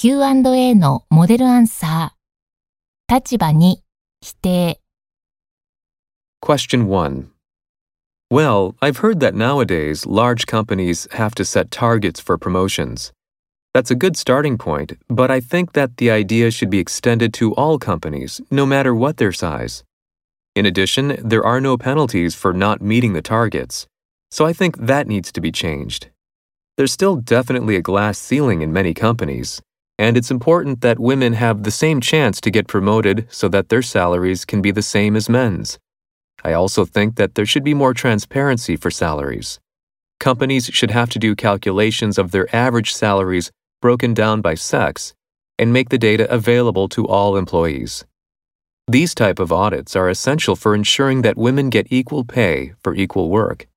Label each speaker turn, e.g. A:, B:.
A: Q&A のモデルアンサー。立場に否定。
B: Question 1. Well, I've heard that nowadays large companies have to set targets for promotions. That's a good starting point, but I think that the idea should be extended to all companies, no matter what their size. In addition, there are no penalties for not meeting the targets, so I think that needs to be changed. There's still definitely a glass ceiling in many companies, and it's important that women have the same chance to get promoted so that their salaries can be the same as men's. I also think that there should be more transparency for salaries. Companies should have to do calculations of their average salaries broken down by sex and make the data available to all employees. These type of audits are essential for ensuring that women get equal pay for equal work.